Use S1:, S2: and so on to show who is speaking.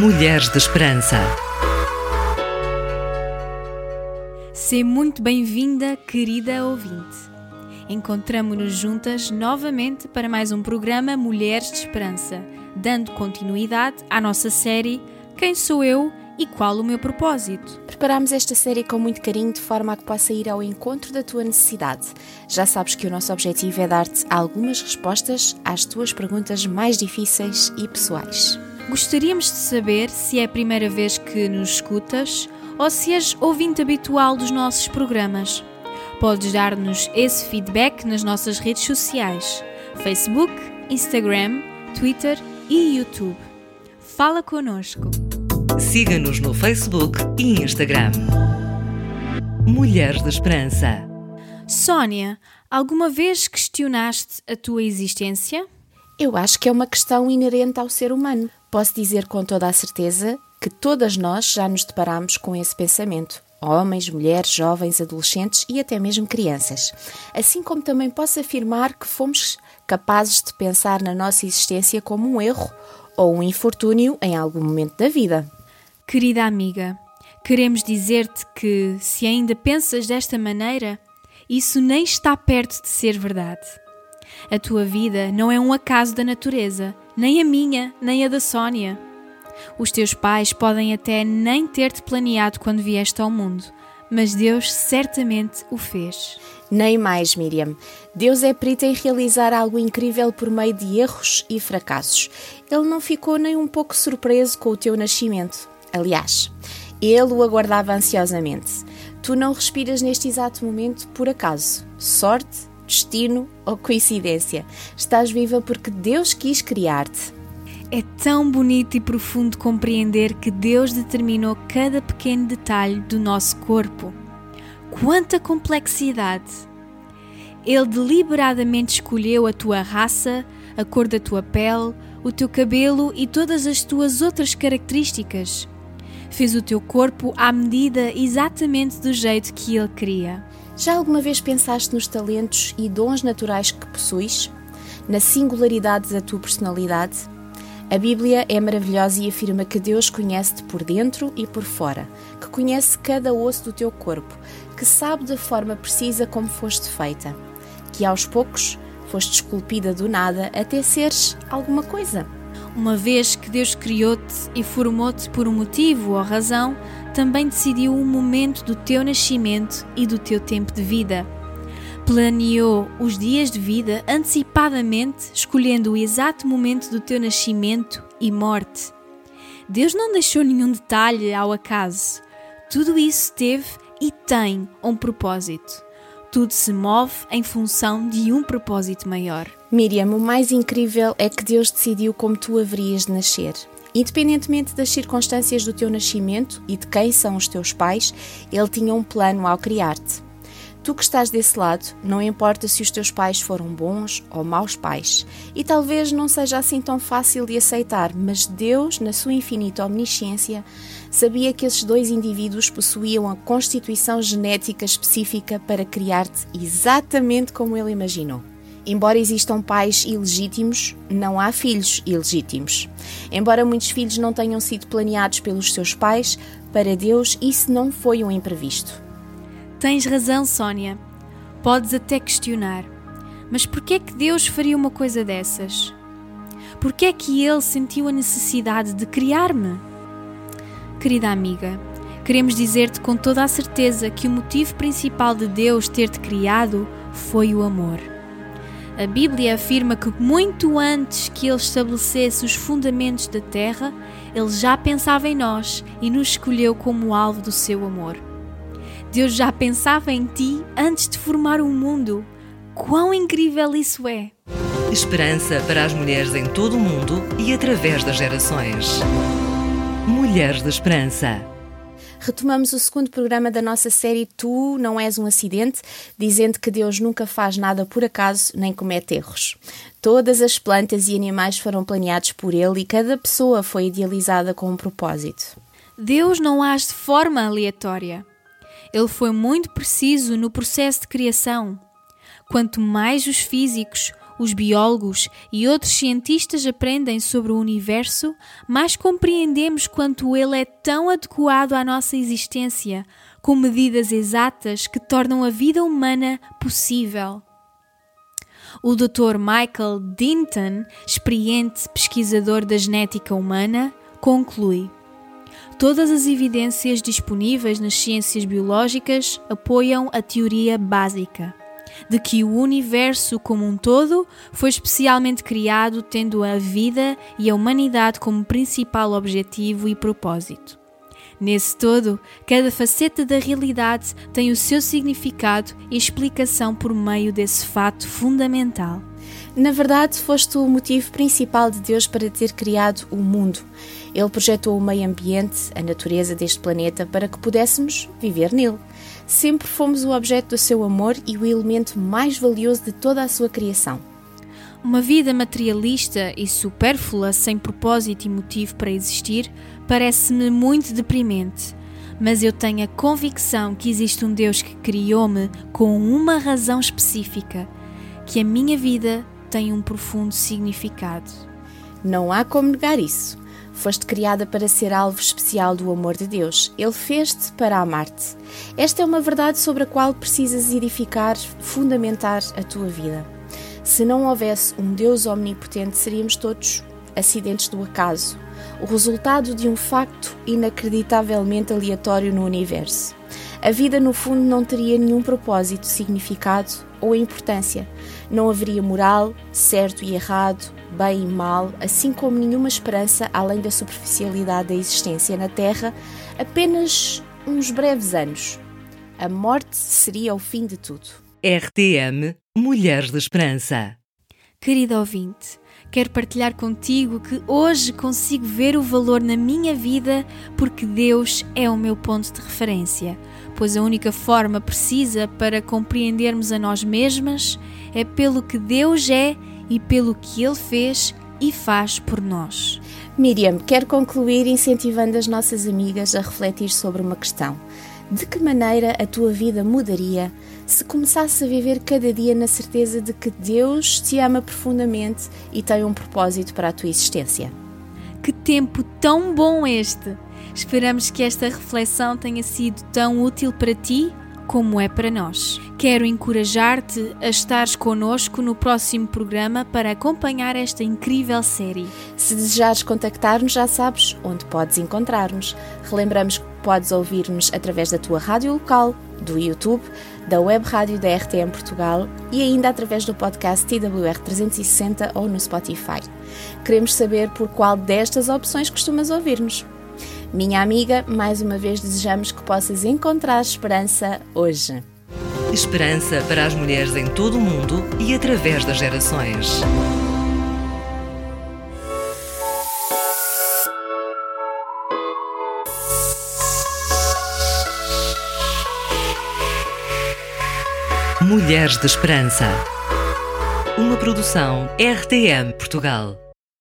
S1: Mulheres de Esperança.
S2: Seja muito bem-vinda, querida ouvinte. Encontramo-nos juntas novamente para mais um programa Mulheres de Esperança, dando continuidade à nossa série Quem sou eu e qual o meu propósito?
S3: Preparamos esta série com muito carinho de forma a que possa ir ao encontro da tua necessidade. Já sabes que o nosso objetivo é dar-te algumas respostas às tuas perguntas mais difíceis e pessoais.
S2: Gostaríamos de saber se é a primeira vez que nos escutas ou se és ouvinte habitual dos nossos programas. Podes dar-nos esse feedback nas nossas redes sociais: Facebook, Instagram, Twitter e YouTube. Fala connosco.
S1: Siga-nos no Facebook e Instagram. Mulheres de Esperança.
S2: Sónia, alguma vez questionaste a tua existência?
S3: Eu acho que é uma questão inerente ao ser humano. Posso dizer com toda a certeza que todas nós já nos deparamos com esse pensamento. Homens, mulheres, jovens, adolescentes e até mesmo crianças. Assim como também posso afirmar que fomos capazes de pensar na nossa existência como um erro ou um infortúnio em algum momento da vida.
S2: Querida amiga, queremos dizer-te que, se ainda pensas desta maneira, isso nem está perto de ser verdade. A tua vida não é um acaso da natureza, nem a minha, nem a da Sónia. Os teus pais podem até nem ter-te planeado quando vieste ao mundo, mas Deus certamente o fez.
S3: Nem mais, Miriam. Deus é perito em realizar algo incrível por meio de erros e fracassos. Ele não ficou nem um pouco surpreso com o teu nascimento. Aliás, ele o aguardava ansiosamente. Tu não respiras neste exato momento por acaso, sorte, destino ou coincidência. Estás viva porque Deus quis criar-te.
S2: É tão bonito e profundo compreender que Deus determinou cada pequeno detalhe do nosso corpo. Quanta complexidade! Ele deliberadamente escolheu a tua raça, a cor da tua pele, o teu cabelo e todas as tuas outras características. Fez o teu corpo à medida exatamente do jeito que ele queria.
S3: Já alguma vez pensaste nos talentos e dons naturais que possuis? Na singularidade da tua personalidade? A Bíblia é maravilhosa e afirma que Deus conhece-te por dentro e por fora, que conhece cada osso do teu corpo, que sabe da forma precisa como foste feita, que aos poucos foste esculpida do nada até seres alguma coisa.
S2: Uma vez que Deus criou-te e formou-te por um motivo ou razão, também decidiu o momento do teu nascimento e do teu tempo de vida. Planeou os dias de vida antecipadamente, escolhendo o exato momento do teu nascimento e morte. Deus não deixou nenhum detalhe ao acaso. Tudo isso teve e tem um propósito. Tudo se move em função de um propósito maior.
S3: Miriam, o mais incrível é que Deus decidiu como tu haverias de nascer. Independentemente das circunstâncias do teu nascimento e de quem são os teus pais, Ele tinha um plano ao criar-te. Tu que estás desse lado, não importa se os teus pais foram bons ou maus pais, e talvez não seja assim tão fácil de aceitar, mas Deus, na sua infinita omnisciência, sabia que esses dois indivíduos possuíam a constituição genética específica para criar-te exatamente como ele imaginou. Embora existam pais ilegítimos, não há filhos ilegítimos. Embora muitos filhos não tenham sido planeados pelos seus pais, para Deus isso não foi um imprevisto.
S2: Tens razão, Sónia. Podes até questionar. Mas por que é que Deus faria uma coisa dessas? Por que é que Ele sentiu a necessidade de criar-me? Querida amiga, queremos dizer-te com toda a certeza que o motivo principal de Deus ter-te criado foi o amor. A Bíblia afirma que muito antes que Ele estabelecesse os fundamentos da terra, Ele já pensava em nós e nos escolheu como alvo do seu amor. Deus já pensava em ti antes de formar o mundo. Quão incrível isso é!
S1: Esperança para as mulheres em todo o mundo e através das gerações. Mulheres de Esperança.
S3: Retomamos o segundo programa da nossa série Tu Não És um Acidente, dizendo que Deus nunca faz nada por acaso nem comete erros. Todas as plantas e animais foram planeados por Ele e cada pessoa foi idealizada com um propósito.
S2: Deus não age de forma aleatória. Ele foi muito preciso no processo de criação. Quanto mais os físicos, os biólogos e outros cientistas aprendem sobre o universo, mais compreendemos quanto ele é tão adequado à nossa existência, com medidas exatas que tornam a vida humana possível. O Dr. Michael Dinton, experiente pesquisador da genética humana, conclui: Todas as evidências disponíveis nas ciências biológicas apoiam a teoria básica de que o universo como um todo foi especialmente criado tendo a vida e a humanidade como principal objetivo e propósito. Nesse todo, cada faceta da realidade tem o seu significado e explicação por meio desse fato fundamental.
S3: Na verdade, foste o motivo principal de Deus para ter criado o mundo. Ele projetou o meio ambiente, a natureza deste planeta, para que pudéssemos viver nele. Sempre fomos o objeto do seu amor e o elemento mais valioso de toda a sua criação.
S2: Uma vida materialista e supérflua, sem propósito e motivo para existir, parece-me muito deprimente. Mas eu tenho a convicção que existe um Deus que criou-me com uma razão específica, que a minha vida tem um profundo significado.
S3: Não há como negar isso. Foste criada para ser alvo especial do amor de Deus. Ele fez-te para amar-te. Esta é uma verdade sobre a qual precisas edificar, fundamentar a tua vida. Se não houvesse um Deus omnipotente, seríamos todos acidentes do acaso, o resultado de um facto inacreditavelmente aleatório no universo. A vida, no fundo, não teria nenhum propósito, significado ou importância. Não haveria moral, certo e errado, bem e mal, assim como nenhuma esperança além da superficialidade da existência na Terra, apenas uns breves anos. A morte seria o fim de tudo.
S1: RTM Mulheres de Esperança.
S2: Querido ouvinte, quero partilhar contigo que hoje consigo ver o valor na minha vida porque Deus é o meu ponto de referência, pois a única forma precisa para compreendermos a nós mesmas é pelo que Deus é e pelo que Ele fez e faz por nós.
S3: Miriam, quero concluir incentivando as nossas amigas a refletir sobre uma questão. De que maneira a tua vida mudaria se começasse a viver cada dia na certeza de que Deus te ama profundamente e tem um propósito para a tua existência?
S2: Que tempo tão bom este! Esperamos que esta reflexão tenha sido tão útil para ti como é para nós. Quero encorajar-te a estares connosco no próximo programa para acompanhar esta incrível série.
S3: Se desejares contactar-nos, já sabes onde podes encontrar-nos. Relembramos que podes ouvir-nos através da tua rádio local, do YouTube, da web rádio da RTM Portugal e ainda através do podcast TWR 360 ou no Spotify. Queremos saber por qual destas opções costumas ouvir-nos. Minha amiga, mais uma vez desejamos que possas encontrar esperança hoje.
S1: Esperança para as mulheres em todo o mundo e através das gerações. Mulheres de Esperança. Uma produção RTM Portugal.